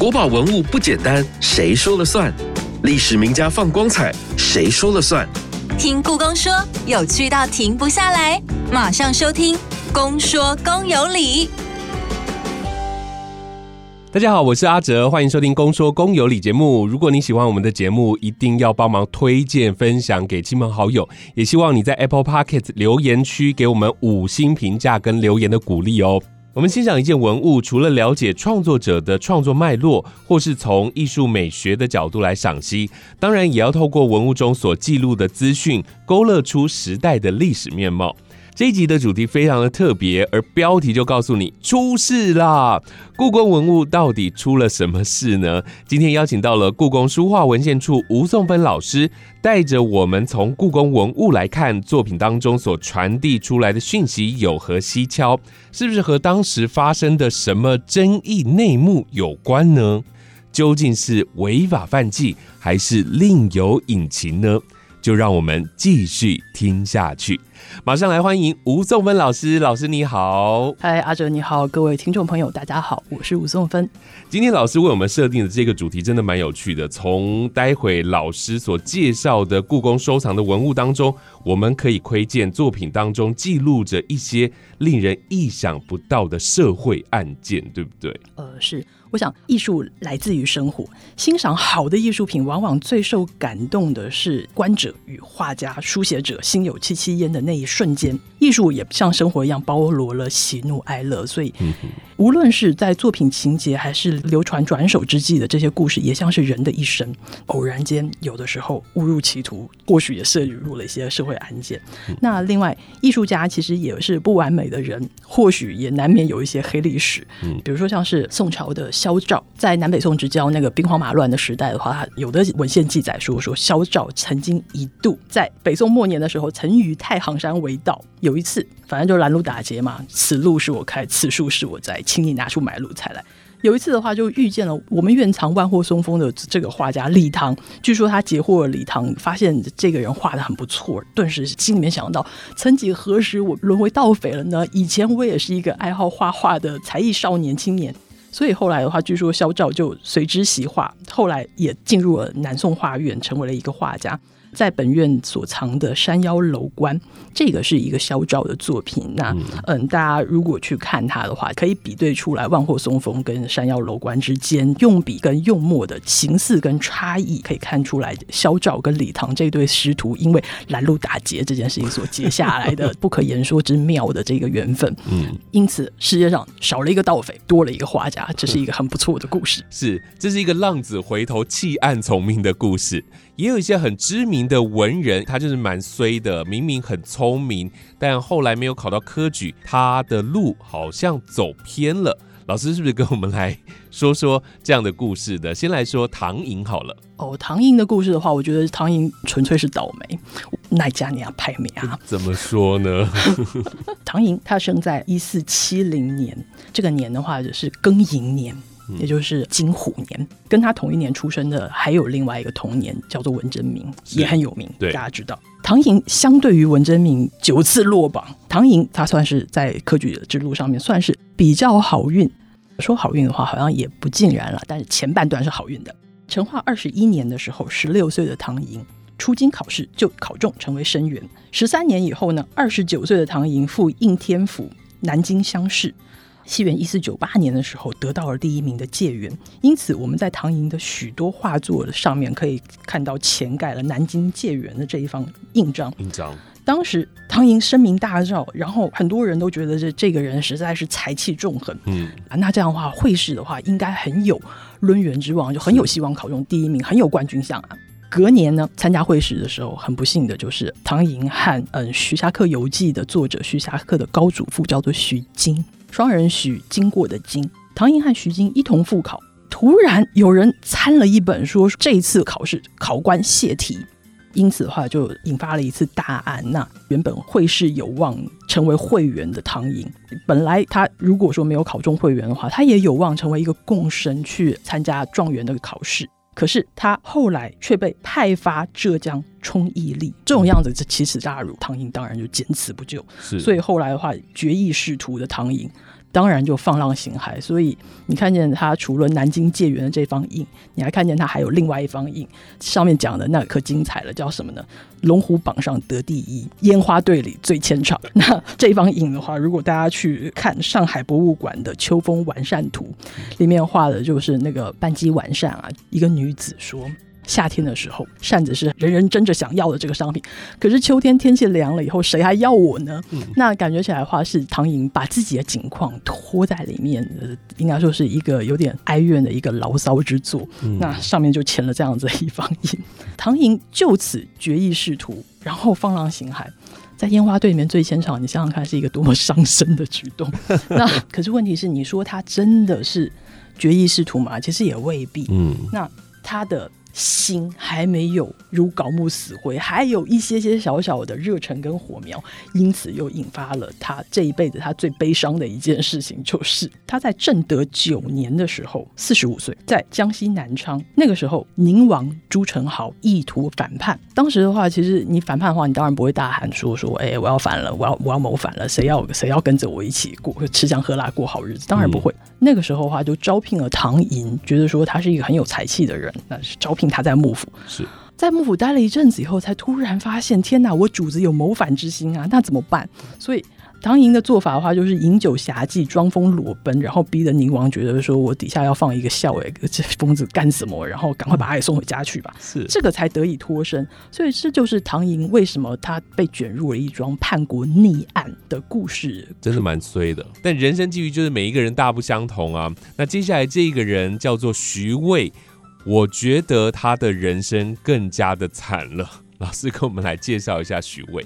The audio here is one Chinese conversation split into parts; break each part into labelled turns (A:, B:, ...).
A: 国宝文物不简单，谁说了算？历史名家放光彩，谁说了算？
B: 听故宫说，有趣到停不下来，马上收听《公说公有理》。
C: 大家好，我是阿哲，欢迎收听《公说公有理》节目。如果你喜欢我们的节目，一定要帮忙推荐、分享给亲朋好友。也希望你在 Apple p o c k e t 留言区给我们五星评价跟留言的鼓励哦。我们欣赏一件文物，除了了解创作者的创作脉络，或是从艺术美学的角度来赏析，当然也要透过文物中所记录的资讯，勾勒出时代的历史面貌。这一集的主题非常的特别，而标题就告诉你出事啦！故宫文物到底出了什么事呢？今天邀请到了故宫书画文献处吴颂芬老师，带着我们从故宫文物来看作品当中所传递出来的讯息有何蹊跷，是不是和当时发生的什么争议内幕有关呢？究竟是违法犯纪，还是另有隐情呢？就让我们继续听下去。马上来欢迎吴颂芬老师，老师你好，
D: 嗨阿哲你好，各位听众朋友大家好，我是吴颂芬。
C: 今天老师为我们设定的这个主题真的蛮有趣的，从待会老师所介绍的故宫收藏的文物当中，我们可以窥见作品当中记录着一些令人意想不到的社会案件，对不对？
D: 呃，是。我想，艺术来自于生活。欣赏好的艺术品，往往最受感动的是观者与画家、书写者心有戚戚焉的那那一瞬间。艺术也像生活一样，包罗了喜怒哀乐。所以，无论是在作品情节，还是流传转手之际的这些故事，也像是人的一生。偶然间，有的时候误入歧途，或许也涉入了一些社会案件。那另外，艺术家其实也是不完美的人，或许也难免有一些黑历史。嗯，比如说像是宋朝的。萧照在南北宋之交那个兵荒马乱的时代的话，有的文献记载说，说萧照曾经一度在北宋末年的时候，曾于太行山为道。有一次，反正就拦路打劫嘛，此路是我开，此树是我栽，请你拿出买路财来。有一次的话，就遇见了我们院藏万壑松风的这个画家李唐。据说他截获了李唐，发现这个人画的很不错，顿时心里面想到：曾几何时，我沦为盗匪了呢？以前我也是一个爱好画画的才艺少年青年。所以后来的话，据说萧照就随之习画，后来也进入了南宋画院，成为了一个画家。在本院所藏的山腰楼观，这个是一个萧照的作品。那嗯，大家如果去看它的话，可以比对出来万壑松风跟山腰楼观之间用笔跟用墨的形似跟差异，可以看出来萧照跟李唐这对师徒因为拦路打劫这件事情所结下来的 不可言说之妙的这个缘分。嗯，因此世界上少了一个盗匪，多了一个画家，啊这是一个很不错的故事。
C: 是，这是一个浪子回头弃暗从明的故事。也有一些很知名的文人，他就是蛮衰的，明明很聪明，但后来没有考到科举，他的路好像走偏了。老师是不是跟我们来说说这样的故事的？先来说唐寅好了。
D: 哦，唐寅的故事的话，我觉得唐寅纯粹是倒霉，奈加尼亚派美啊。
C: 怎么说呢？
D: 唐寅他生在一四七零年，这个年的话就是庚寅年。也就是金虎年，跟他同一年出生的还有另外一个同年，叫做文征明，也很有名。大家知道，唐寅相对于文征明九次落榜，唐寅他算是在科举之路上面算是比较好运。说好运的话，好像也不尽然了，但是前半段是好运的。成化二十一年的时候，十六岁的唐寅出京考试就考中，成为生员。十三年以后呢，二十九岁的唐寅赴应天府南京乡试。西元一四九八年的时候，得到了第一名的解元，因此我们在唐寅的许多画作上面可以看到前盖了南京解元的这一方印章。
C: 印章，
D: 当时唐寅声名大噪，然后很多人都觉得这这个人实在是才气纵横。嗯啊，那这样的话，会试的话应该很有抡圆之王，就很有希望考中第一名，很有冠军相啊。隔年呢，参加会试的时候，很不幸的就是唐寅和嗯《徐霞客游记》的作者徐霞客的高祖父叫做徐经。双人徐经过的经，唐寅和徐经一同复考，突然有人参了一本，说这一次考试考官泄题，因此的话就引发了一次大案。那原本会是有望成为会员的唐寅，本来他如果说没有考中会员的话，他也有望成为一个贡生去参加状元的考试。可是他后来却被派发浙江充义吏，这种样子这奇耻大辱，唐寅当然就见死不救。所以后来的话，决意仕途的唐寅当然就放浪形骸。所以你看见他除了南京戒元的这方印，你还看见他还有另外一方印，上面讲的那可精彩了，叫什么呢？龙虎榜上得第一，烟花队里最牵肠。那这方印的话，如果大家去看上海博物馆的秋风完善图，里面画的就是那个半机完善啊，一个女子说。夏天的时候，扇子是人人争着想要的这个商品。可是秋天天气凉了以后，谁还要我呢？那感觉起来的话，是唐寅把自己的景况拖在里面，应该说是一个有点哀怨的一个牢骚之作。那上面就签了这样子一方印。唐寅就此决意仕途，然后放浪形骸，在烟花队里面最牵场。你想想看，是一个多么伤身的举动。那可是问题是，你说他真的是决意仕途吗？其实也未必。嗯，那他的。心还没有如槁木死灰，还有一些些小小的热忱跟火苗，因此又引发了他这一辈子他最悲伤的一件事情，就是他在正德九年的时候，四十五岁，在江西南昌，那个时候宁王朱宸濠意图反叛。当时的话，其实你反叛的话，你当然不会大喊说说，哎，我要反了，我要我要谋反了，谁要谁要跟着我一起过吃香喝辣过好日子？当然不会。那个时候的话，就招聘了唐寅，觉得说他是一个很有才气的人，那是招聘他在幕府。
C: 是
D: 在幕府待了一阵子以后，才突然发现，天哪，我主子有谋反之心啊，那怎么办？所以。唐寅的做法的话，就是饮酒侠妓，装疯裸奔，然后逼得宁王觉得说，我底下要放一个校尉，这疯子干什么？然后赶快把他给送回家去吧。
C: 是
D: 这个才得以脱身。所以这就是唐寅为什么他被卷入了一桩叛国逆案的故事。
C: 真的蛮衰的。但人生际遇就是每一个人大不相同啊。那接下来这一个人叫做徐渭，我觉得他的人生更加的惨了。老师跟我们来介绍一下徐渭。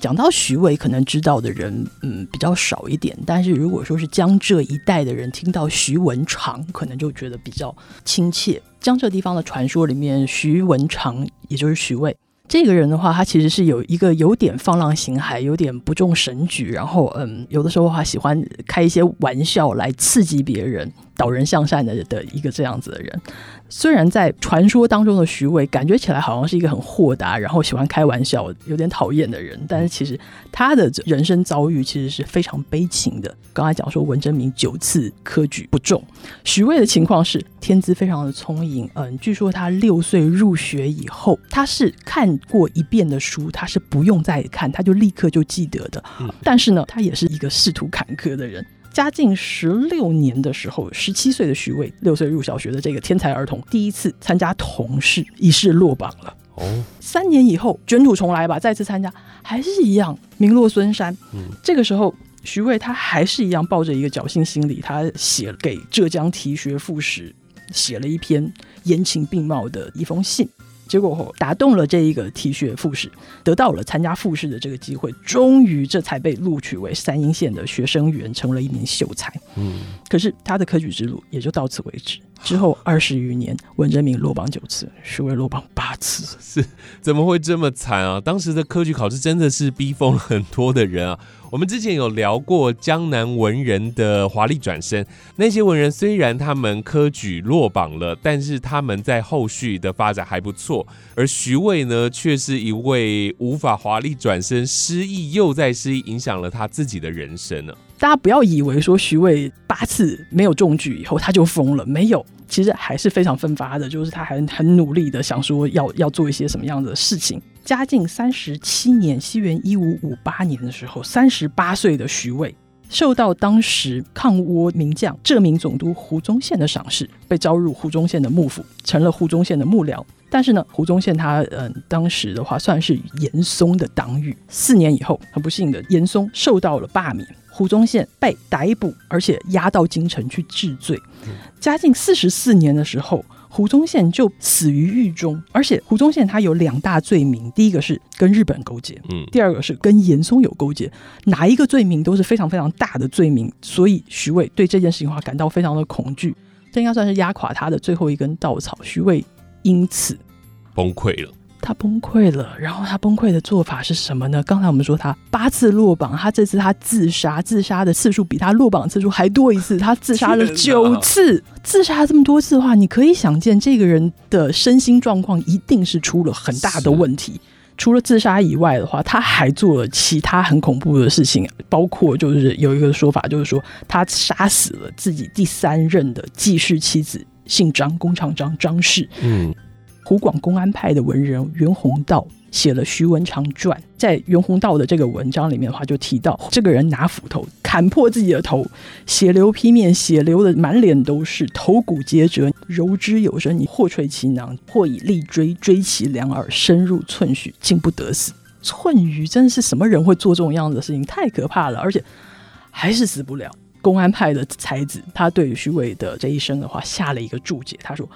D: 讲到徐渭，可能知道的人嗯比较少一点，但是如果说是江浙一带的人听到徐文长，可能就觉得比较亲切。江浙地方的传说里面，徐文长也就是徐渭这个人的话，他其实是有一个有点放浪形骸、有点不重神举，然后嗯有的时候的话喜欢开一些玩笑来刺激别人。导人向善的的一个这样子的人，虽然在传说当中的徐渭感觉起来好像是一个很豁达，然后喜欢开玩笑、有点讨厌的人，但是其实他的人生遭遇其实是非常悲情的。刚才讲说文征明九次科举不中，徐渭的情况是天资非常的聪颖，嗯，据说他六岁入学以后，他是看过一遍的书，他是不用再看，他就立刻就记得的。但是呢，他也是一个仕途坎坷的人。嘉靖十六年的时候，十七岁的徐渭，六岁入小学的这个天才儿童，第一次参加童试，一试落榜了。哦，三年以后卷土重来吧，再次参加，还是一样名落孙山。嗯，这个时候徐渭他还是一样抱着一个侥幸心理，他写给浙江提学副使，写了一篇言情并茂的一封信。结果后打动了这一个体学复试，得到了参加复试的这个机会，终于这才被录取为三阴县的学生员，成了一名秀才。嗯，可是他的科举之路也就到此为止。之后二十余年，文征明落榜九次，徐渭落榜八次，
C: 是怎么会这么惨啊？当时的科举考试真的是 逼疯了很多的人啊。我们之前有聊过江南文人的华丽转身，那些文人虽然他们科举落榜了，但是他们在后续的发展还不错，而徐渭呢，却是一位无法华丽转身，失意又在失意，影响了他自己的人生呢。
D: 大家不要以为说徐渭八次没有中举以后他就疯了，没有，其实还是非常奋发的，就是他还很努力的想说要要做一些什么样的事情。嘉靖三十七年，西元一五五八年的时候，三十八岁的徐渭受到当时抗倭名将浙闽总督胡宗宪的赏识，被招入胡宗宪的幕府，成了胡宗宪的幕僚。但是呢，胡宗宪他嗯，当时的话算是严嵩的党羽。四年以后，很不幸的，严嵩受到了罢免，胡宗宪被逮捕，而且押到京城去治罪。嘉靖四十四年的时候。胡宗宪就死于狱中，而且胡宗宪他有两大罪名，第一个是跟日本勾结，嗯，第二个是跟严嵩有勾结，哪一个罪名都是非常非常大的罪名，所以徐渭对这件事情的话感到非常的恐惧，这应该算是压垮他的最后一根稻草，徐渭因此
C: 崩溃了。
D: 他崩溃了，然后他崩溃的做法是什么呢？刚才我们说他八次落榜，他这次他自杀，自杀的次数比他落榜次数还多一次，他自杀了九次。自杀这么多次的话，你可以想见这个人的身心状况一定是出了很大的问题。除了自杀以外的话，他还做了其他很恐怖的事情，包括就是有一个说法，就是说他杀死了自己第三任的继室妻子，姓张，工厂张张氏。
C: 嗯，
D: 湖广公安派的文人袁宏道写了徐文长传，在袁宏道的这个文章里面的话，就提到这个人拿斧头砍破自己的头，血流披面，血流的满脸都是，头骨皆折，柔之有声，你或垂其囊，或以利锥锥其两耳，深入寸许，竟不得死。寸余真的是什么人会做这种样子的事情？太可怕了，而且还是死不了。公安派的才子，他对于徐渭的这一生的话下了一个注解，他说。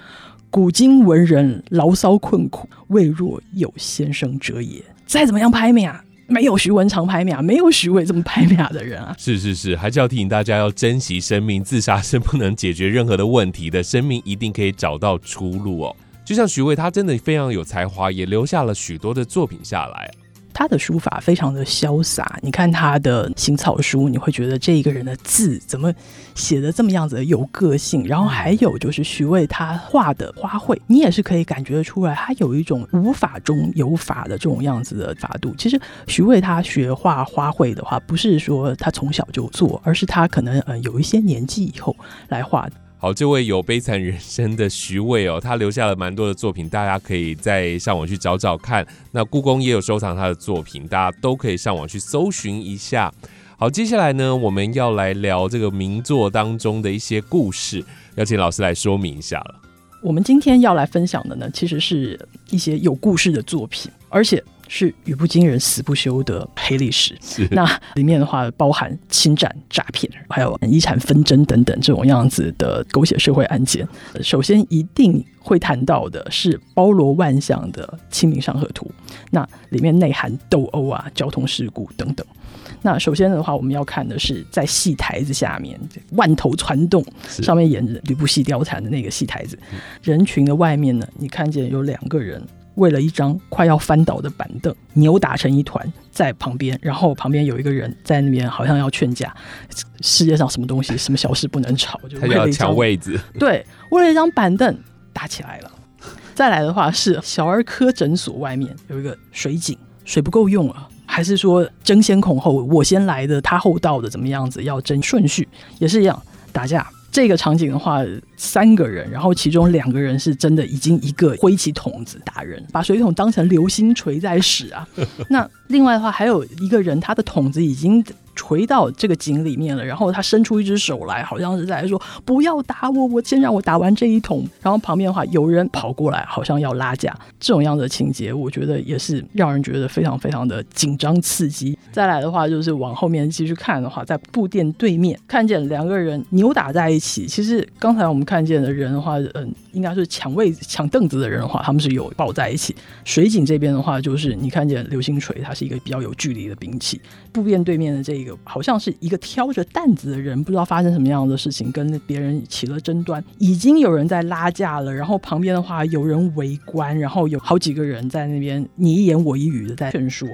D: 古今文人牢骚困苦，未若有先生者也。再怎么样拍面啊，没有徐文长拍面啊，没有徐渭这么拍面的人啊。
C: 是是是，还是要提醒大家要珍惜生命，自杀是不能解决任何的问题的，生命一定可以找到出路哦。就像徐渭，他真的非常有才华，也留下了许多的作品下来。
D: 他的书法非常的潇洒，你看他的行草书，你会觉得这一个人的字怎么写的这么样子有个性。然后还有就是徐渭他画的花卉，你也是可以感觉得出来，他有一种无法中有法的这种样子的法度。其实徐渭他学画花卉的话，不是说他从小就做，而是他可能呃有一些年纪以后来画。
C: 好，这位有悲惨人生的徐渭哦，他留下了蛮多的作品，大家可以再上网去找找看。那故宫也有收藏他的作品，大家都可以上网去搜寻一下。好，接下来呢，我们要来聊这个名作当中的一些故事，要请老师来说明一下了。
D: 我们今天要来分享的呢，其实是一些有故事的作品，而且。是语不惊人死不休的黑历史。那里面的话，包含侵占、诈骗，还有遗产纷争等等这种样子的狗血社会案件。首先一定会谈到的是包罗万象的《清明上河图》，那里面内涵斗殴啊、交通事故等等。那首先的话，我们要看的是在戏台子下面，万头攒动，上面演着吕布戏貂蝉的那个戏台子，人群的外面呢，你看见有两个人。为了一张快要翻倒的板凳，扭打成一团在旁边，然后旁边有一个人在那边，好像要劝架。世界上什么东西，什么小事不能吵？就
C: 为了一张位子。
D: 对，为了一张板凳打起来了。再来的话是小儿科诊所外面有一个水井，水不够用了，还是说争先恐后，我先来的，他后到的，怎么样子？要争顺序，也是一样打架。这个场景的话，三个人，然后其中两个人是真的已经一个挥起桶子打人，把水桶当成流星锤在使啊。那另外的话，还有一个人，他的桶子已经。垂到这个井里面了，然后他伸出一只手来，好像是在说：“不要打我，我先让我打完这一桶。”然后旁边的话，有人跑过来，好像要拉架。这种样的情节，我觉得也是让人觉得非常非常的紧张刺激。再来的话，就是往后面继续看的话，在布店对面看见两个人扭打在一起。其实刚才我们看见的人的话，嗯，应该是抢位子、抢凳子的人的话，他们是有抱在一起。水井这边的话，就是你看见流星锤，它是一个比较有距离的兵器。布店对面的这一个。好像是一个挑着担子的人，不知道发生什么样的事情，跟别人起了争端，已经有人在拉架了。然后旁边的话有人围观，然后有好几个人在那边你一言我一语的在劝说。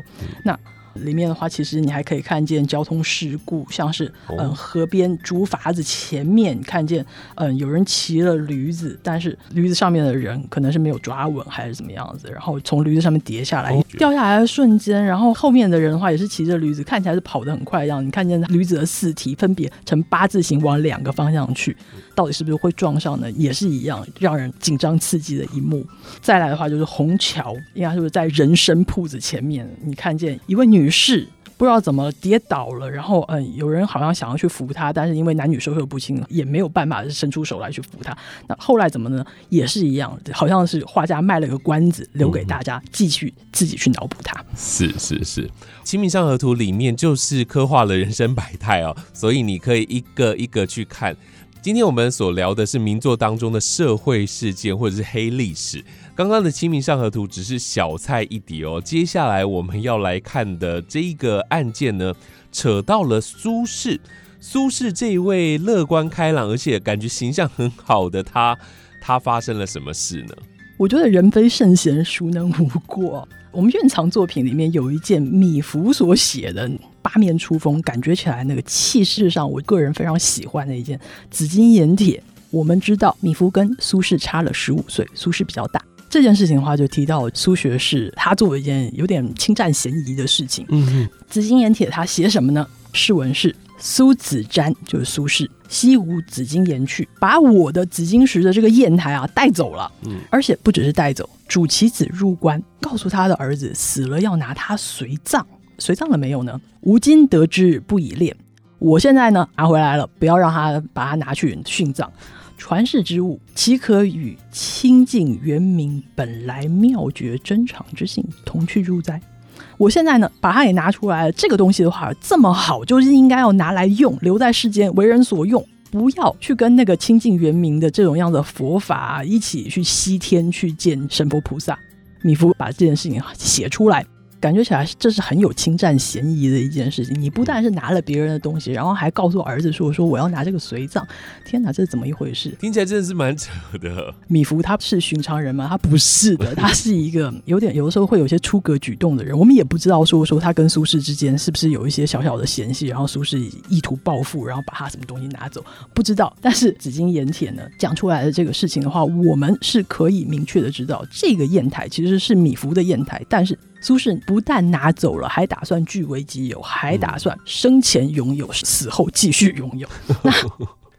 D: 那。里面的话，其实你还可以看见交通事故，像是嗯河边竹筏子前面看见嗯有人骑了驴子，但是驴子上面的人可能是没有抓稳还是怎么样子，然后从驴子上面跌下来，掉下来的瞬间，然后后面的人的话也是骑着驴子，看起来是跑得很快一样，你看见驴子的四蹄分别呈八字形往两个方向去，到底是不是会撞上呢？也是一样让人紧张刺激的一幕。再来的话就是虹桥，应该是不是在人参铺子前面，你看见一位女。女士不知道怎么跌倒了，然后嗯，有人好像想要去扶她，但是因为男女授受不亲，也没有办法伸出手来去扶她。那后来怎么呢？也是一样，好像是画家卖了个关子，留给大家继续自己去脑补它。
C: 是是是，《清明上河图》里面就是刻画了人生百态哦，所以你可以一个一个去看。今天我们所聊的是名作当中的社会事件或者是黑历史。刚刚的《清明上河图》只是小菜一碟哦，接下来我们要来看的这一个案件呢，扯到了苏轼。苏轼这一位乐观开朗，而且感觉形象很好的他，他发生了什么事呢？
D: 我觉得人非圣贤，孰能无过？我们院藏作品里面有一件米芾所写的八面出风，感觉起来那个气势上，我个人非常喜欢的一件紫金盐帖。我们知道米芾跟苏轼差了十五岁，苏轼比较大。这件事情的话，就提到苏学士他做了一件有点侵占嫌疑的事情。
C: 嗯哼，
D: 紫金岩帖他写什么呢？诗文是苏子瞻，就是苏轼，西吴紫金岩去，把我的紫金石的这个砚台啊带走了。
C: 嗯
D: 而且不只是带走，主其子入关，告诉他的儿子死了要拿他随葬，随葬了没有呢？吾今得之不以恋。我现在呢拿回来了，不要让他把它拿去殉葬。传世之物，岂可与清净圆明本来妙绝真常之性同去入哉？我现在呢，把它也拿出来了。这个东西的话，这么好，就是应该要拿来用，留在世间，为人所用。不要去跟那个清净圆明的这种样的佛法、一起去西天去见神佛菩萨。米芾把这件事情写出来，感觉起来这是很有侵占嫌疑的一件事情。你不但是拿了别人的东西，然后还告诉儿子说：“说我要拿这个随葬。”天哪，这是怎么一回事？
C: 听起来真的是蛮扯的。
D: 米芾他是寻常人吗？他不是的，他是一个有点有的时候会有一些出格举动的人。我们也不知道说说他跟苏轼之间是不是有一些小小的嫌隙，然后苏轼意图报复，然后把他什么东西拿走，不知道。但是紫金岩帖呢讲出来的这个事情的话，我们是可以明确的知道，这个砚台其实是米芾的砚台，但是。苏轼不但拿走了，还打算据为己有，还打算生前拥有，死后继续拥有。那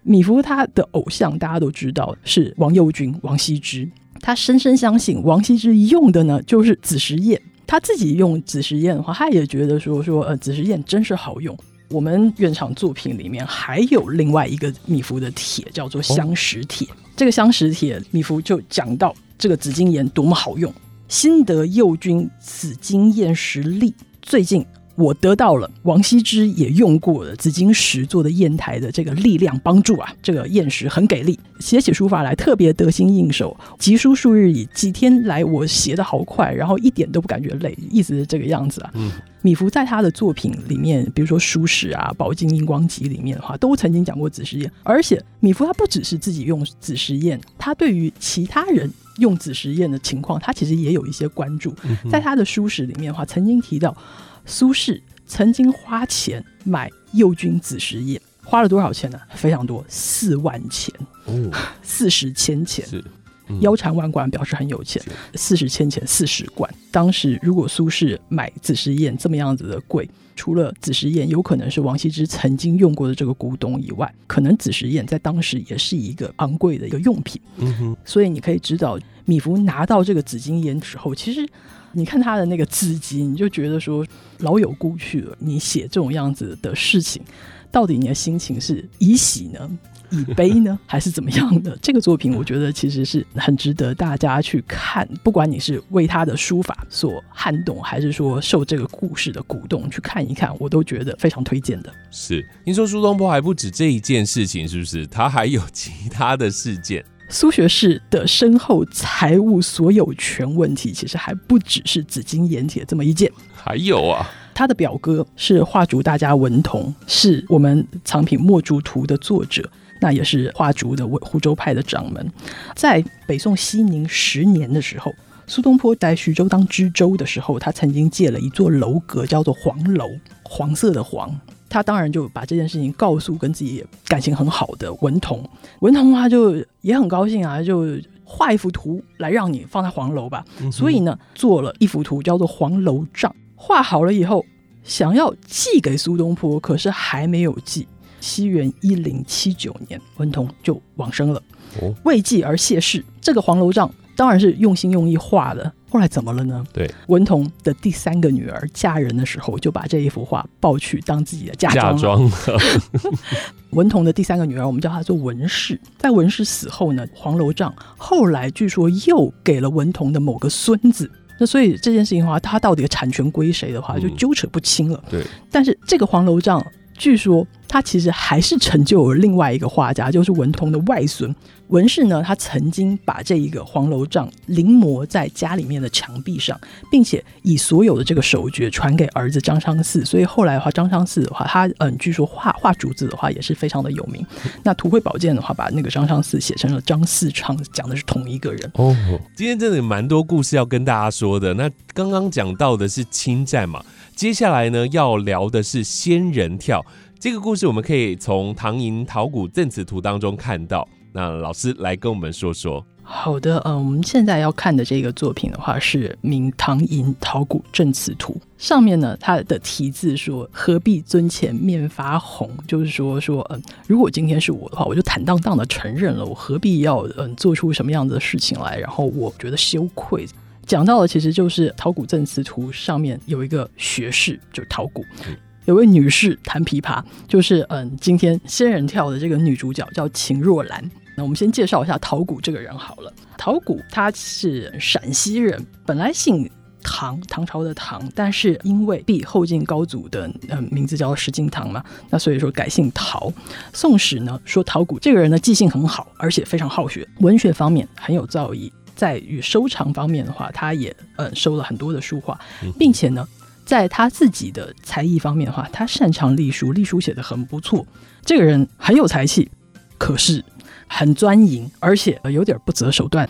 D: 米芾他的偶像大家都知道是王右军、王羲之，他深深相信王羲之用的呢就是紫石砚。他自己用紫石砚的话，他也觉得说说呃紫石砚真是好用。我们院场作品里面还有另外一个米芾的帖，叫做相石帖。这个相石帖，米芾就讲到这个紫金岩多么好用。新得右军紫金验石粒，最近我得到了王羲之也用过的紫金石做的砚台的这个力量帮助啊，这个砚石很给力，写起书法来特别得心应手。集书数日以，几天来我写的好快，然后一点都不感觉累，一直是这个样子啊。
C: 嗯，
D: 米芾在他的作品里面，比如说《书史》啊，《宝镜荧光集》里面的话，都曾经讲过紫石砚。而且米芾他不只是自己用紫石砚，他对于其他人用子实验的情况，他其实也有一些关注。在他的《书史》里面的话，曾经提到苏轼曾经花钱买右军子实验，花了多少钱呢？非常多，四万钱，
C: 哦，
D: 四十千钱。腰缠万贯，表示很有钱。四十千钱，四十贯。当时如果苏轼买紫石砚这么样子的贵，除了紫石砚有可能是王羲之曾经用过的这个古董以外，可能紫石砚在当时也是一个昂贵的一个用品。
C: 嗯哼，
D: 所以你可以知道，米芾拿到这个紫金砚之后，其实你看他的那个字迹，你就觉得说老有故去了。你写这种样子的事情，到底你的心情是以喜呢？以悲呢，还是怎么样的？这个作品，我觉得其实是很值得大家去看。不管你是为他的书法所撼动，还是说受这个故事的鼓动去看一看，我都觉得非常推荐的。
C: 是。听说苏东坡还不止这一件事情，是不是？他还有其他的事件。
D: 苏学士的身后财务所有权问题，其实还不只是紫金岩铁这么一件。
C: 还有啊，
D: 他的表哥是画竹大家文同，是我们藏品《墨竹图》的作者，那也是画竹的湖州派的掌门。在北宋熙宁十年的时候，苏东坡在徐州当知州的时候，他曾经借了一座楼阁，叫做黄楼，黄色的黄。他当然就把这件事情告诉跟自己感情很好的文同，文同他就也很高兴啊，就画一幅图来让你放在黄楼吧。所以呢，做了一幅图叫做《黄楼帐》，画好了以后，想要寄给苏东坡，可是还没有寄。西元一零七九年，文同就往生了
C: 哦，
D: 为继而谢世。这个黄楼帐当然是用心用意画的，后来怎么了呢？
C: 对，
D: 文同的第三个女儿嫁人的时候，就把这一幅画抱去当自己的嫁
C: 嫁
D: 妆文同的第三个女儿，我们叫她做文氏。在文氏死后呢，黄楼帐后来据说又给了文同的某个孙子。那所以这件事情的话，他到底产权归谁的话，就
C: 嗯
D: 纠扯不清了。
C: 对，
D: 但是这个黄楼帐，据说他其实还是成就了另外一个画家，就是文同的外孙文氏呢。他曾经把这一个黄楼帐临摹在家里面的墙壁上，并且以所有的这个手诀传给儿子张昌嗣。所以后来的话，张昌嗣的话，他嗯，据说画画竹子的话也是非常的有名。那图绘宝鉴的话，把那个张昌嗣写成了张四昌，讲的是同一个人。
C: 哦，今天真的有蛮多故事要跟大家说的。那刚刚讲到的是侵占嘛，接下来呢要聊的是仙人跳。这个故事我们可以从唐寅陶谷赠词图当中看到。那老师来跟我们说说。
D: 好的，嗯，我们现在要看的这个作品的话是《明唐寅陶谷正词图》，上面呢它的题字说“何必尊前面发红”，就是说说，嗯，如果今天是我的话，我就坦荡荡的承认了，我何必要嗯做出什么样子的事情来，然后我觉得羞愧。讲到的其实就是《陶谷正词图》上面有一个学士，就是陶谷。有位女士弹琵琶，就是嗯，今天仙人跳的这个女主角叫秦若兰。那我们先介绍一下陶谷这个人好了。陶谷他是陕西人，本来姓唐，唐朝的唐，但是因为避后晋高祖的嗯名字叫石敬瑭嘛，那所以说改姓陶。宋史呢说陶谷这个人呢记性很好，而且非常好学，文学方面很有造诣。在于收藏方面的话，他也嗯收了很多的书画，并且呢，在他自己的才艺方面的话，他擅长隶书，隶书写的很不错。这个人很有才气，可是。很钻营，而且有点不择手段。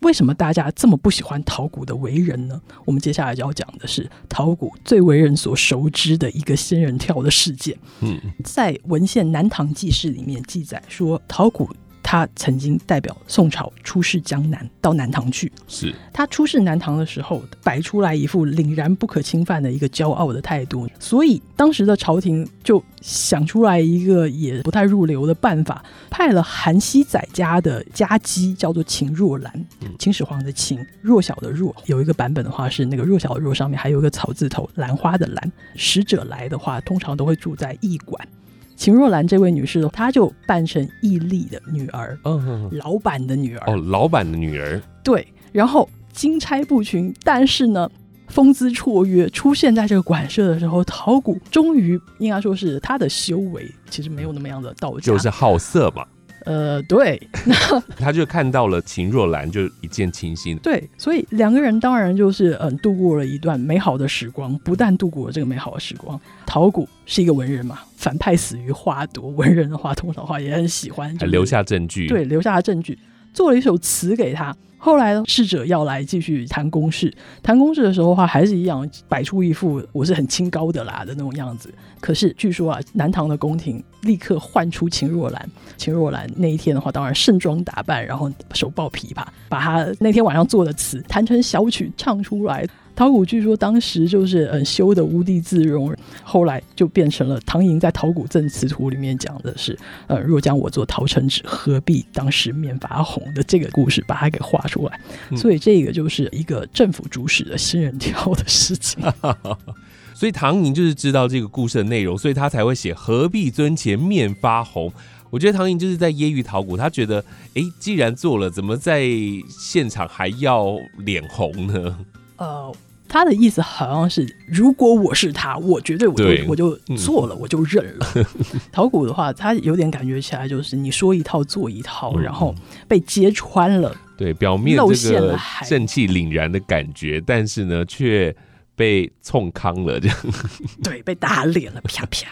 D: 为什么大家这么不喜欢陶谷的为人呢？我们接下来要讲的是陶谷最为人所熟知的一个仙人跳的事件。嗯，在文献《南唐纪事》里面记载说，陶谷。他曾经代表宋朝出使江南，到南唐去。
C: 是
D: 他出使南唐的时候，摆出来一副凛然不可侵犯的一个骄傲的态度，所以当时的朝廷就想出来一个也不太入流的办法，派了韩熙载家的家姬，叫做秦若兰，秦始皇的秦，弱小的弱。有一个版本的话是那个弱小的弱上面还有一个草字头，兰花的兰。使者来的话，通常都会住在驿馆。秦若兰这位女士，她就扮成毅力的女儿，嗯，老板的女儿
C: 哦，老板的女儿，
D: 对，然后金钗不群，但是呢，风姿绰约，出现在这个馆舍的时候，陶谷终于应该说是他的修为其实没有那么样的道家，
C: 就是好色嘛。
D: 呃，对，
C: 他就看到了秦若兰，就一见倾心。
D: 对，所以两个人当然就是嗯，度过了一段美好的时光。不但度过了这个美好的时光，陶谷是一个文人嘛，反派死于花朵。文人的话，通常话也很喜欢，
C: 留下证据。
D: 对，留下了证据，做了一首词给他。后来呢，侍者要来继续谈公事，谈公事的时候的话，还是一样摆出一副我是很清高的啦的那种样子。可是据说啊，南唐的宫廷立刻唤出秦若兰。秦若兰那一天的话，当然盛装打扮，然后手抱琵琶，把她那天晚上做的词弹成小曲唱出来。陶谷据说当时就是嗯修的无地自容，后来就变成了唐寅在《陶谷赠词图》里面讲的是，呃，若将我做陶成纸，何必当时面发红的这个故事，把它给画出来。所以这个就是一个政府主使的新人跳的事情。
C: 所以唐寅就是知道这个故事的内容，所以他才会写何必尊前面发红。我觉得唐寅就是在揶揄陶谷，他觉得，哎，既然做了，怎么在现场还要脸红呢？呃。
D: 他的意思好像是，如果我是他，我绝对我就我就做了，我就认了。陶古的话，他有点感觉起来就是你说一套做一套，然后被揭穿了。
C: 对，表面这个正气凛然的感觉，但是呢，却。被冲康了，这样
D: 对，被打脸了，啪啪。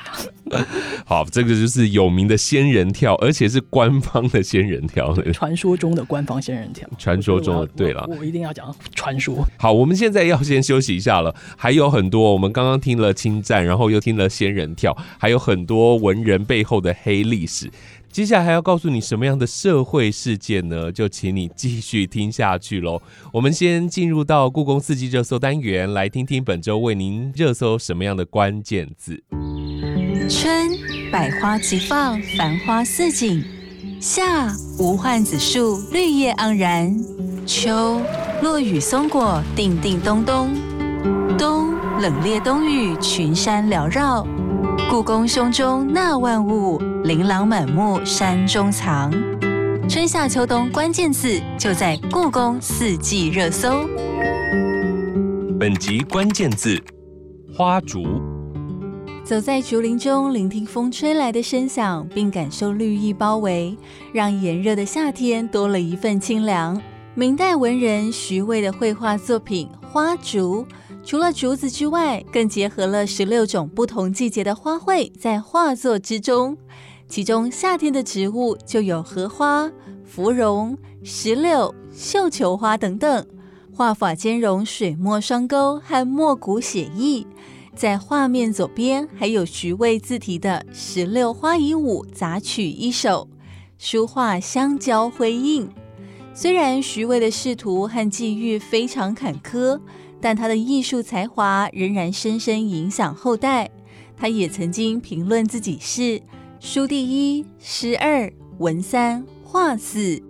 C: 好，这个就是有名的仙人跳，而且是官方的仙人跳，
D: 传说中的官方仙人跳。
C: 传说中的，对了，
D: 我一定要讲传说。
C: 好，我们现在要先休息一下了，还有很多，我们刚刚听了侵占，然后又听了仙人跳，还有很多文人背后的黑历史。接下来还要告诉你什么样的社会事件呢？就请你继续听下去喽。我们先进入到故宫四季热搜单元，来听听本周为您热搜什么样的关键字。
B: 春，百花齐放，繁花似锦；夏，无患子树，绿叶盎然；秋，落雨松果，叮叮咚咚；冬，冷冽冬雨，群山缭绕。故宫胸中纳万物，琳琅满目山中藏。春夏秋冬关键字就在故宫四季热搜。
A: 本集关键字：花竹。
B: 走在竹林中，聆听风吹来的声响，并感受绿意包围，让炎热的夏天多了一份清凉。明代文人徐渭的绘画作品《花竹》。除了竹子之外，更结合了十六种不同季节的花卉在画作之中。其中夏天的植物就有荷花、芙蓉、石榴、绣球花等等，画法兼容水墨双钩和墨骨写意。在画面左边还有徐渭自题的《石榴花疑舞》杂曲一首，书画相交辉映。虽然徐渭的仕途和际遇非常坎坷，但他的艺术才华仍然深深影响后代。他也曾经评论自己是书第一，诗二，文三，画四。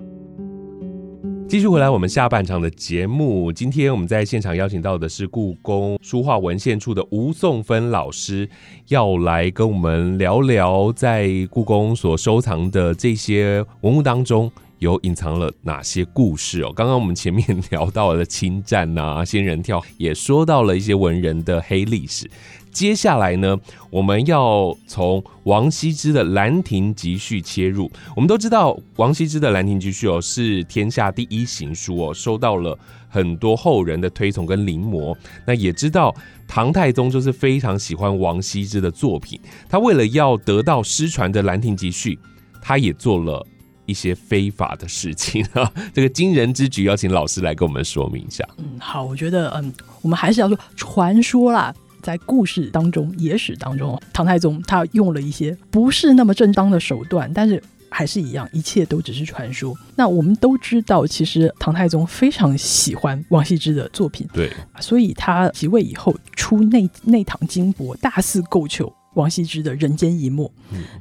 C: 继续回来，我们下半场的节目。今天我们在现场邀请到的是故宫书画文献处的吴颂芬老师，要来跟我们聊聊在故宫所收藏的这些文物当中。有隐藏了哪些故事哦？刚刚我们前面聊到了侵占呐、仙人跳，也说到了一些文人的黑历史。接下来呢，我们要从王羲之的《兰亭集序》切入。我们都知道，王羲之的《兰亭集序》哦是天下第一行书哦，受到了很多后人的推崇跟临摹。那也知道唐太宗就是非常喜欢王羲之的作品，他为了要得到失传的《兰亭集序》，他也做了。一些非法的事情啊，这个惊人之举，要请老师来跟我们说明一下。
D: 嗯，好，我觉得，嗯，我们还是要说传说啦，在故事当中、野史当中，唐太宗他用了一些不是那么正当的手段，但是还是一样，一切都只是传说。那我们都知道，其实唐太宗非常喜欢王羲之的作品，
C: 对，
D: 所以他即位以后出内内堂金帛，大肆购求。王羲之的人间一墨，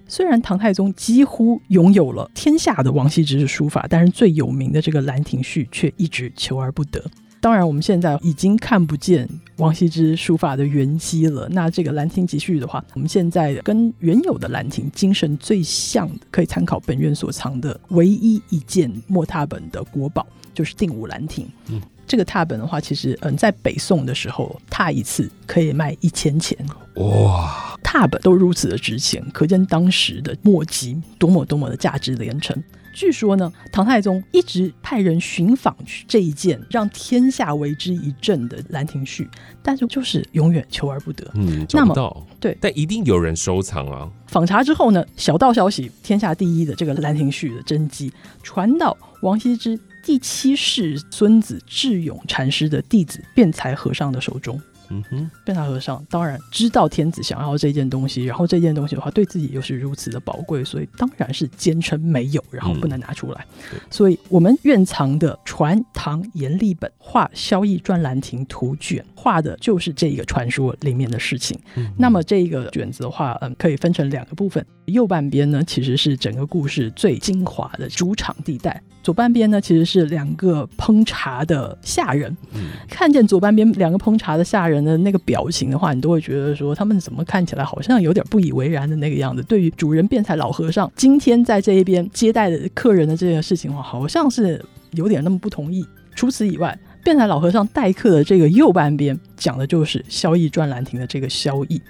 D: 虽然唐太宗几乎拥有了天下的王羲之的书法，但是最有名的这个《兰亭序》却一直求而不得。当然，我们现在已经看不见王羲之书法的原迹了。那这个《兰亭集序》的话，我们现在跟原有的兰亭精神最像的，可以参考本院所藏的唯一一件墨拓本的国宝，就是定武兰亭。嗯，这个拓本的话，其实嗯，在北宋的时候，拓一次可以卖一千钱。哇！拓本都如此的值钱，可见当时的墨迹多么多么的价值连城。据说呢，唐太宗一直派人寻访这一件让天下为之一振的《兰亭序》，但是就是永远求而不得。
C: 嗯，找不到。
D: 对，
C: 但一定有人收藏啊。
D: 访查之后呢，小道消息，天下第一的这个《兰亭序》的真迹传到王羲之第七世孙子智勇禅师的弟子辩才和尚的手中。嗯哼，辩才和尚当然知道天子想要这件东西，然后这件东西的话对自己又是如此的宝贵，所以当然是坚称没有，然后不能拿出来。所以我们院藏的传唐阎立本画《萧绎传兰亭图卷》，画的就是这个传说里面的事情。那么这个卷子的话，嗯，可以分成两个部分，右半边呢其实是整个故事最精华的主场地带。左半边呢，其实是两个烹茶的下人。嗯，看见左半边两个烹茶的下人的那个表情的话，你都会觉得说，他们怎么看起来好像有点不以为然的那个样子。对于主人辩才老和尚今天在这一边接待的客人的这件事情的话，好像是有点那么不同意。除此以外，辩才老和尚待客的这个右半边讲的就是萧逸传兰亭的这个萧绎。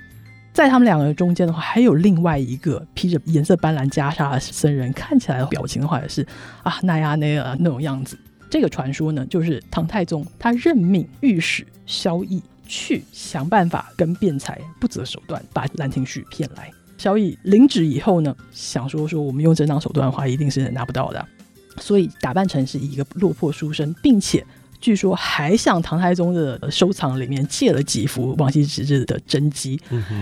D: 在他们两个人中间的话，还有另外一个披着颜色斑斓袈裟的僧人，看起来表情的话也是啊那呀那呀那种样子。这个传说呢，就是唐太宗他任命御史萧绎去想办法跟辩才不择手段把《兰亭序》骗来。萧绎领旨以后呢，想说说我们用正当手段的话，一定是拿不到的，所以打扮成是一个落魄书生，并且。据说还向唐太宗的收藏里面借了几幅王羲之的真迹，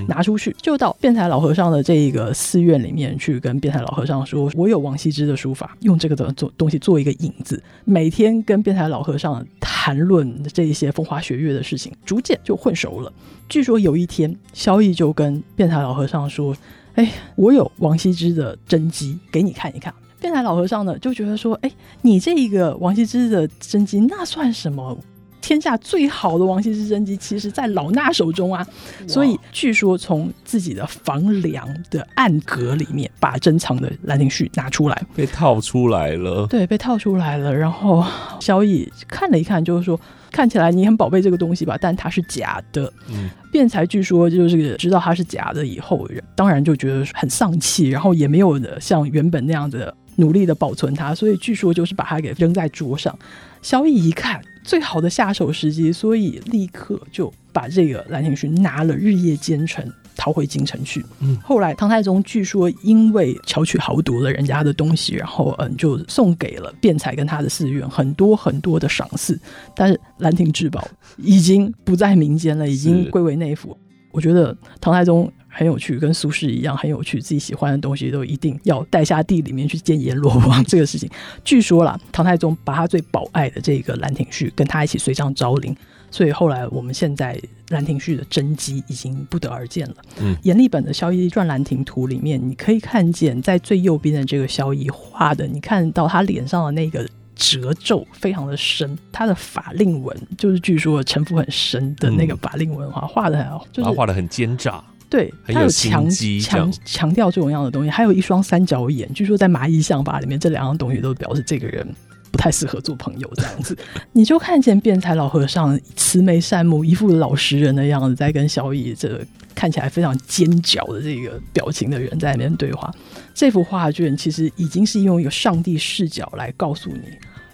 D: 拿出去，就到变态老和尚的这个寺院里面去，跟变态老和尚说：“我有王羲之的书法，用这个的做东西做一个引子，每天跟变态老和尚谈论这一些风花雪月的事情，逐渐就混熟了。据说有一天，萧逸就跟变态老和尚说：‘哎，我有王羲之的真迹，给你看一看。’”辩才老和尚呢就觉得说，哎，你这一个王羲之的真迹，那算什么？天下最好的王羲之真迹，其实在老衲手中啊。所以据说从自己的房梁的暗格里面，把珍藏的《兰亭序》拿出来，
C: 被套出来了。
D: 对，被套出来了。然后萧绎看了一看，就是说，看起来你很宝贝这个东西吧，但它是假的。嗯，辩才据说就是知道它是假的以后，当然就觉得很丧气，然后也没有像原本那样子。努力的保存它，所以据说就是把它给扔在桌上。萧绎一看，最好的下手时机，所以立刻就把这个《兰亭序》拿了，日夜兼程，逃回京城去。嗯，后来唐太宗据说因为巧取豪夺了人家的东西，然后嗯，就送给了辩才跟他的寺院很多很多的赏赐。但是《兰亭至宝》已经不在民间了，已经归为内府。我觉得唐太宗很有趣，跟苏轼一样很有趣，自己喜欢的东西都一定要带下地里面去见阎罗王。这个事情，据说啦，唐太宗把他最宝爱的这个《兰亭序》跟他一起随葬昭陵，所以后来我们现在《兰亭序》的真迹已经不得而见了。
C: 嗯，
D: 阎立本的《萧绎传兰亭图》里面，你可以看见在最右边的这个萧绎画的，你看到他脸上的那个。褶皱非常的深，他的法令纹就是据说城府很深的那个法令纹画，画的很好，就是
C: 画的很奸诈，
D: 对，
C: 他有
D: 强强强调这种样的东西，还有一双三角眼，据说在蚂蚁相法里面，这两样东西都表示这个人不太适合做朋友这样子。你就看见辩才老和尚慈眉善目，一副老实人的样子，在跟小乙这看起来非常尖角的这个表情的人在里面对话。这幅画卷其实已经是用一个上帝视角来告诉你。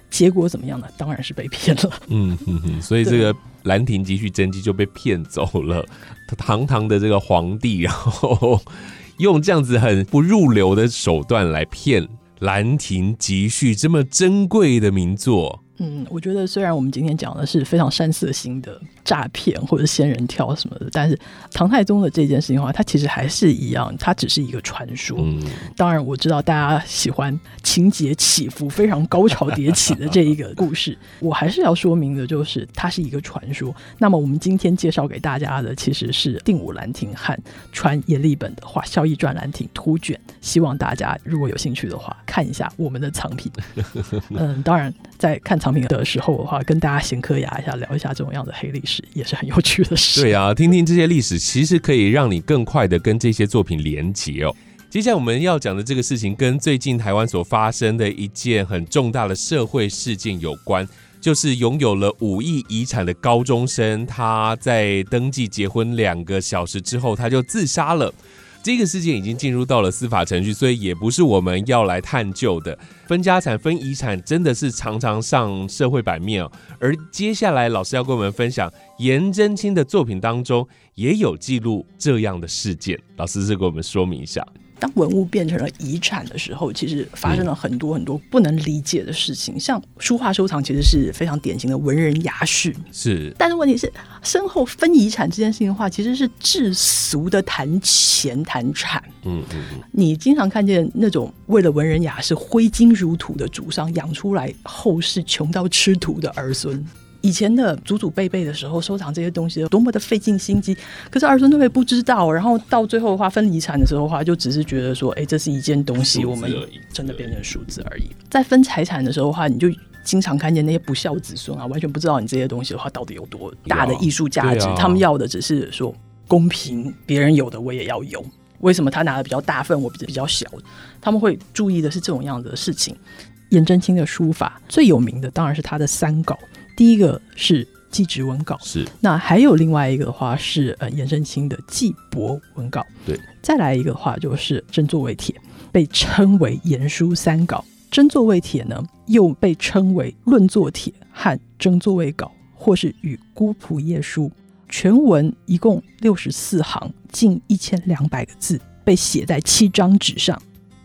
D: 结果怎么样呢？当然是被骗了。
C: 嗯哼哼，所以这个《兰亭集序真迹》就被骗走了。堂堂的这个皇帝，然后用这样子很不入流的手段来骗《兰亭集序》这么珍贵的名作。
D: 嗯，我觉得虽然我们今天讲的是非常山色心的诈骗或者仙人跳什么的，但是唐太宗的这件事情的话，它其实还是一样，它只是一个传说。嗯，当然我知道大家喜欢情节起伏非常高潮迭起的这一个故事，我还是要说明的就是它是一个传说。那么我们今天介绍给大家的其实是定武兰亭和传阎立本的画《萧绎传兰亭图卷》，希望大家如果有兴趣的话，看一下我们的藏品。嗯，当然在看藏。藏品的时候的话，跟大家闲嗑牙一下，聊一下这种样的黑历史，也是很有趣的事。
C: 对啊，听听这些历史，其实可以让你更快的跟这些作品连结哦。接下来我们要讲的这个事情，跟最近台湾所发生的一件很重大的社会事件有关，就是拥有了五亿遗产的高中生，他在登记结婚两个小时之后，他就自杀了。这个事件已经进入到了司法程序，所以也不是我们要来探究的。分家产、分遗产真的是常常上社会版面哦。而接下来老师要跟我们分享颜真卿的作品当中也有记录这样的事件，老师是给我们说明一下。
D: 当文物变成了遗产的时候，其实发生了很多很多不能理解的事情。像书画收藏，其实是非常典型的文人雅士。
C: 是，
D: 但是问题是，身后分遗产这件事情的话，其实是至俗的谈钱谈产。嗯嗯嗯。你经常看见那种为了文人雅士挥金如土的祖上，养出来后世穷到吃土的儿孙。以前的祖祖辈辈的时候，收藏这些东西多么的费尽心机，可是儿孙都会不知道。然后到最后的话，分遗产的时候的话，就只是觉得说，哎，这是一件东西，我们真的变成数字而已。在分财产的时候的话，你就经常看见那些不孝子孙啊，完全不知道你这些东西的话到底有多大的艺术价值。他们要的只是说公平，别人有的我也要有。为什么他拿的比较大份，我比比较小？他们会注意的是这种样子的事情。颜真卿的书法最有名的当然是他的三稿。第一个是祭侄文稿，
C: 是
D: 那还有另外一个的话是呃颜真卿的祭博文稿，
C: 对，
D: 再来一个的话就是真座位帖，被称为颜书三稿。真座位帖呢又被称为论作帖和真座位稿，或是与孤仆夜书。全文一共六十四行，近一千两百个字，被写在七张纸上，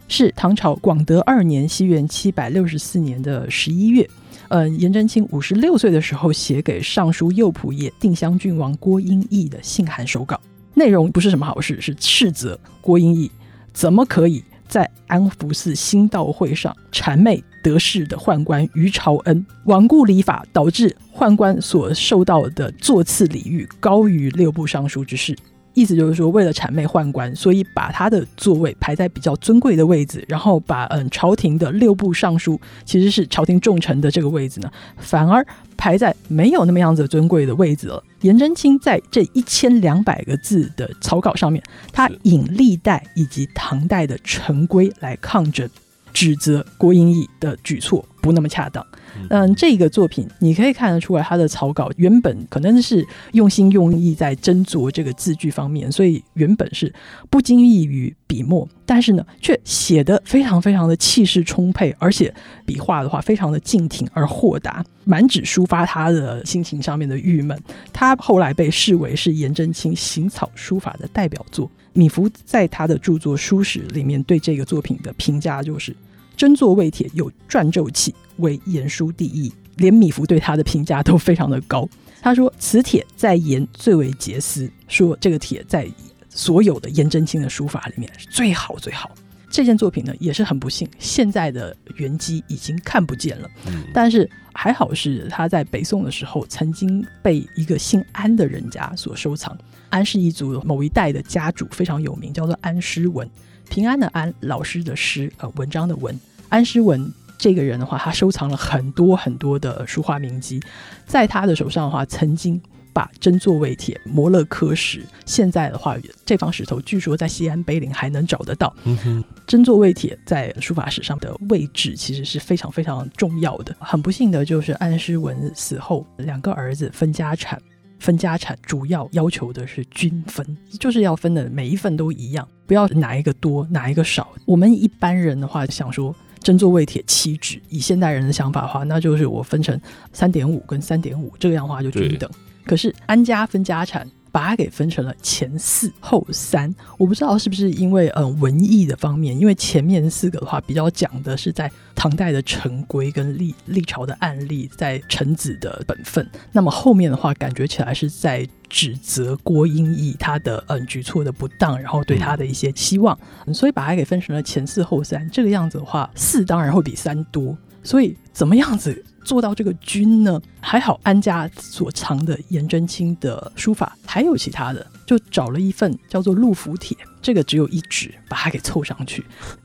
D: 是唐朝广德二年（西元七百六十四年）的十一月。嗯，颜真卿五十六岁的时候写给尚书右仆射定襄郡王郭英义的信函手稿，内容不是什么好事，是斥责郭英义怎么可以在安福寺新道会上谄媚得势的宦官于朝恩，罔顾礼法，导致宦官所受到的座次礼遇高于六部尚书之事。意思就是说，为了谄媚宦官，所以把他的座位排在比较尊贵的位置，然后把嗯朝廷的六部尚书，其实是朝廷重臣的这个位置呢，反而排在没有那么样子尊贵的位置了。颜真卿在这一千两百个字的草稿上面，他引历代以及唐代的陈规来抗争，指责郭英义的举措不那么恰当。嗯，这个作品你可以看得出来，他的草稿原本可能是用心用意在斟酌这个字句方面，所以原本是不经意于笔墨，但是呢，却写得非常非常的气势充沛，而且笔画的话非常的静挺而豁达，满纸抒发他的心情上面的郁闷。他后来被视为是颜真卿行草书法的代表作。米芾在他的著作《书史》里面对这个作品的评价就是。真作魏帖有转奏器，为言书第一。连米芾对他的评价都非常的高。他说：“此帖在言最为杰思，说这个帖在所有的颜真卿的书法里面是最好最好。这件作品呢也是很不幸，现在的原迹已经看不见了。
C: 嗯
D: 但是还好是他在北宋的时候曾经被一个姓安的人家所收藏。安氏一族某一代的家主非常有名，叫做安师文。平安的安，老师的师，呃，文章的文。安诗文这个人的话，他收藏了很多很多的书画名籍，在他的手上的话，曾经把真作位帖磨了刻石。现在的话，这方石头据说在西安碑林还能找得到。
C: 嗯哼，
D: 真作位帖在书法史上的位置其实是非常非常重要的。很不幸的就是安诗文死后，两个儿子分家产。分家产主要要求的是均分，就是要分的每一份都一样，不要哪一个多哪一个少。我们一般人的话想说真做位铁七指，以现代人的想法的话，那就是我分成三点五跟三点五，这个样的话就均等。可是安家分家产。把它给分成了前四后三，我不知道是不是因为嗯文艺的方面，因为前面四个的话比较讲的是在唐代的陈规跟历历朝的案例，在臣子的本分，那么后面的话感觉起来是在指责郭英义他的嗯举措的不当，然后对他的一些期望，嗯所以把它给分成了前四后三，这个样子的话，四当然会比三多，所以怎么样子？做到这个均呢？还好安家所藏的颜真卿的书法还有其他的，就找了一份叫做《陆府帖》，这个只有一纸，把它给凑上去。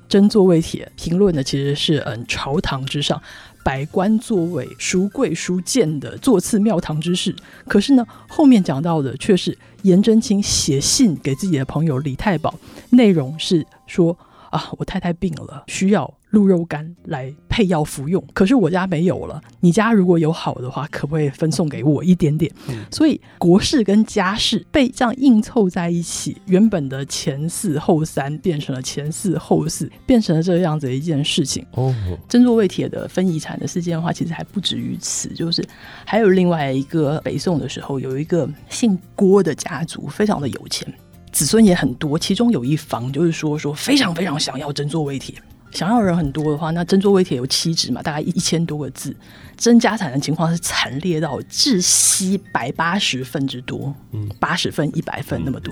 D: 真座位帖评论的其实是嗯朝堂之上百官座位、孰贵孰贱的座次庙堂之事，可是呢后面讲到的却是颜真卿写信给自己的朋友李太保，内容是说啊我太太病了，需要。鹿肉干来配药服用，可是我家没有了。你家如果有好的话，可不可以分送给我一点点？
C: 嗯
D: 所以国事跟家事被这样硬凑在一起，原本的前四后三变成了前四后四，变成了这样子的一件事情。
C: 哦，
D: 真座位铁的分遗产的事件的话，其实还不止于此，就是还有另外一个北宋的时候，有一个姓郭的家族，非常的有钱，子孙也很多，其中有一方就是说说非常非常想要真座位帖。想要人很多的话，那真座位帖有七纸嘛，大概一一千多个字，真家产的情况是惨烈到窒息百八十份之多，
C: 嗯
D: 八十份、一百份那么多，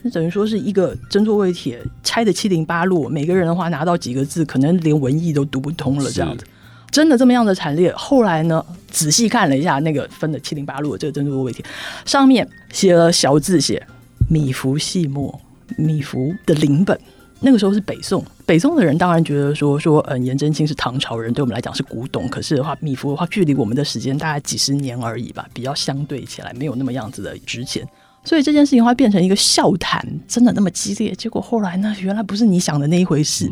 D: 那等于说是一个真座位帖拆的七零八落，每个人的话拿到几个字，可能连文艺都读不通了，这样子。真的这么样的惨烈？后来呢，仔细看了一下那个分的七零八落的这个真座位帖，上面写了小字写“米芾细墨”，米芾的临本。那个时候是北宋，北宋的人当然觉得说说，嗯，颜真卿是唐朝人，对我们来讲是古董。可是的话，米芾的话，距离我们的时间大概几十年而已吧，比较相对起来没有那么样子的值钱。所以这件事情会变成一个笑谈，真的那么激烈？结果后来呢，原来不是你想的那一回事。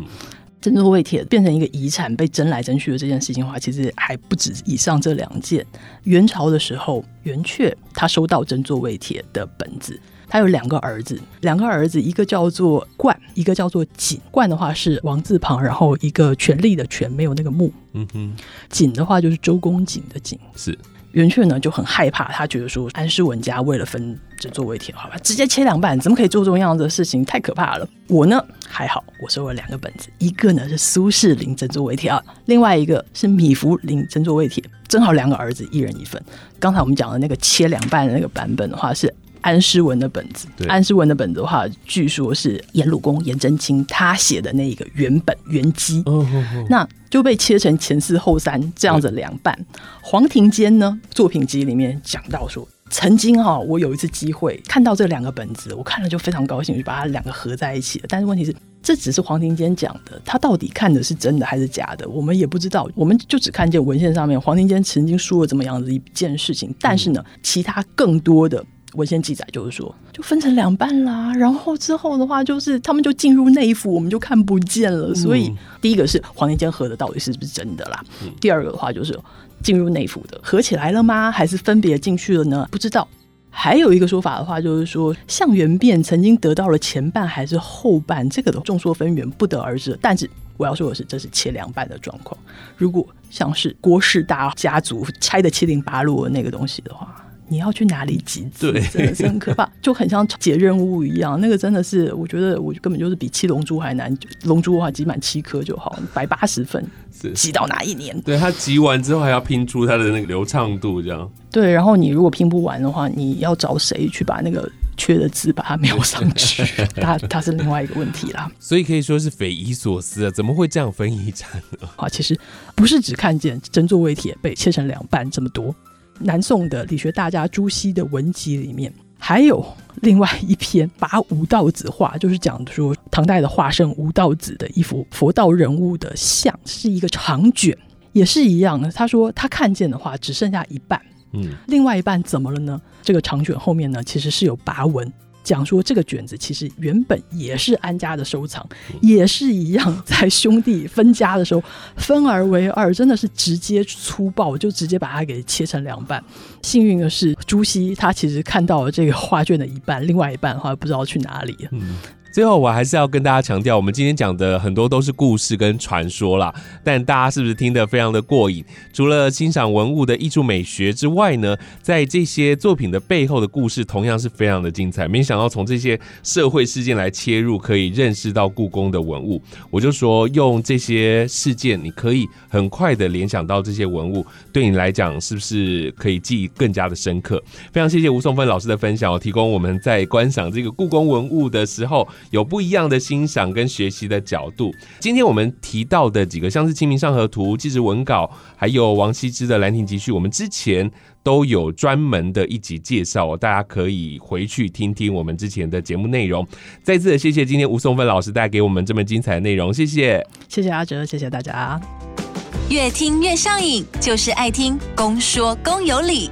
D: 真座位帖变成一个遗产被争来争去的这件事情的话，其实还不止以上这两件。元朝的时候，元恪他收到真座位帖的本子。他有两个儿子，两个儿子，一个叫做冠，一个叫做锦。冠的话是王字旁，然后一个权力的权，没有那个木。
C: 嗯哼，
D: 锦的话就是周公瑾的瑾。
C: 是
D: 元雀呢就很害怕，他觉得说安世文家为了分真座位帖，好吧，直接切两半，怎么可以做这种样子的事情？太可怕了。我呢还好，我收了两个本子，一个呢是苏轼临真座位帖啊，另外一个是米芾临真座位帖，正好两个儿子一人一份。刚才我们讲的那个切两半的那个版本的话是。安诗文的本子，安诗文的本子的话，据说是颜鲁公颜真卿他写的那一个原本原基，
C: 哦哦哦，
D: 那就被切成前四后三这样子两半。黄庭坚呢，作品集里面讲到说，曾经哈、我有一次机会看到这两个本子，我看了就非常高兴，就把它两个合在一起了。但是问题是，这只是黄庭坚讲的，他到底看的是真的还是假的，我们也不知道。我们就只看见文献上面黄庭坚曾经说了怎么样子一件事情，但是呢，其他更多的。文献记载就是说，就分成两半啦，然后之后的话，就是他们就进入内府，我们就看不见了。所以第一个是黄庭坚合的到底是不是真的啦？第二个的话就是进入内府的合起来了吗？还是分别进去了呢？不知道。还有一个说法的话，就是说项元变曾经得到了前半还是后半，这个的众说纷纭，不得而知。但是我要说的是，这是切两半的状况。如果像是郭氏大家族拆的七零八落的那个东西的话，你要去哪里集资？
C: 对
D: 真的是很可怕，就很像解任务一样。那个真的是，我觉得我根本就是比七龙珠还难。龙珠的话，集满七颗就好，百八十分，
C: 是
D: 集到哪一年？
C: 对他集完之后还要拼出他的那个流畅度，这样
D: 对，然后你如果拼不完的话，你要找谁去把那个缺的字把它描上去，它它是另外一个问题啦。
C: 所以可以说是匪夷所思啊，怎么会这样分一战呢？
D: 啊，其实不是只看见真作为铁被切成两半这么多。南宋的理学大家朱熹的文集里面，还有另外一篇拔吴道子画，就是讲说唐代的画圣吴道子的一幅佛道人物的像，是一个长卷，也是一样的。他说他看见的话只剩下一半，嗯，另外一半怎么了呢？这个长卷后面呢，其实是有拔文。讲说这个卷子其实原本也是安家的收藏，也是一样，在兄弟分家的时候分而为二，真的是直接粗暴，就直接把它给切成两半。幸运的是，朱熹他其实看到了这个画卷的一半，另外一半的话不知道去哪里。
C: 最后，我还是要跟大家强调，我们今天讲的很多都是故事跟传说啦，但大家是不是听得非常的过瘾？除了欣赏文物的艺术美学之外呢，在这些作品的背后的故事同样是非常的精彩。没想到从这些社会事件来切入，可以认识到故宫的文物。我就说，用这些事件，你可以很快的联想到这些文物，对你来讲是不是可以记忆更加的深刻？非常谢谢吴松芬老师的分享，提供我们在观赏这个故宫文物的时候。有不一样的欣赏跟学习的角度。今天我们提到的几个，像是《清明上河图》、纪实文稿，还有王羲之的《兰亭集序》，我们之前都有专门的一集介绍，大家可以回去听听我们之前的节目内容。再次的谢谢今天吴松芬老师带给我们这么精彩的内容，谢谢，
D: 谢谢阿哲，谢谢大家。
B: 越听越上瘾，就是爱听公说公有理。